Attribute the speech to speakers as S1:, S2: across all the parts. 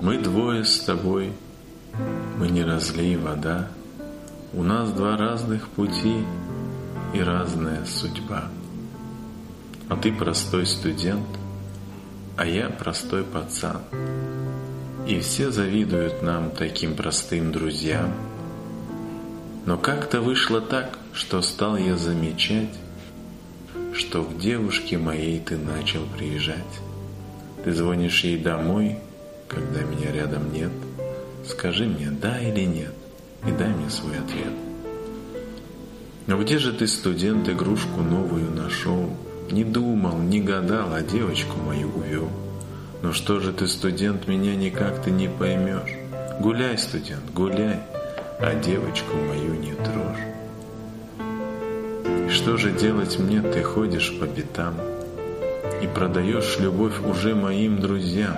S1: Мы двое с тобой, мы не разлей вода, У нас два разных пути и разная судьба. А ты простой студент, а я простой пацан. И все завидуют нам, таким простым друзьям. Но как-то вышло так, что стал я замечать, что к девушке моей ты начал приезжать. Ты звонишь ей домой, когда меня рядом нет. Скажи мне, да или нет, и дай мне свой ответ. Но где же ты, студент, игрушку новую нашел? Не думал, не гадал, а девочку мою увел. Но что же ты, студент, меня никак ты не поймешь? Гуляй, студент, гуляй, а девочку мою не трожь. И что же делать мне, ты ходишь по пятам И продаешь любовь уже моим друзьям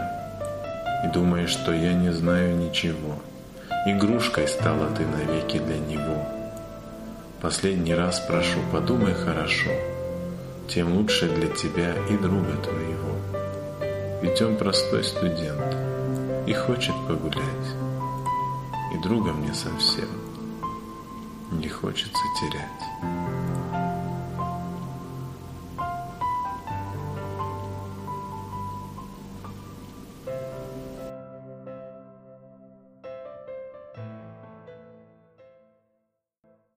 S1: И думаешь, что я не знаю ничего. Игрушкой стала ты навеки для него. Последний раз прошу, подумай хорошо. Тем лучше для тебя и друга твоего. Ведь он простой студент И хочет погулять. И друга мне совсем не хочется терять.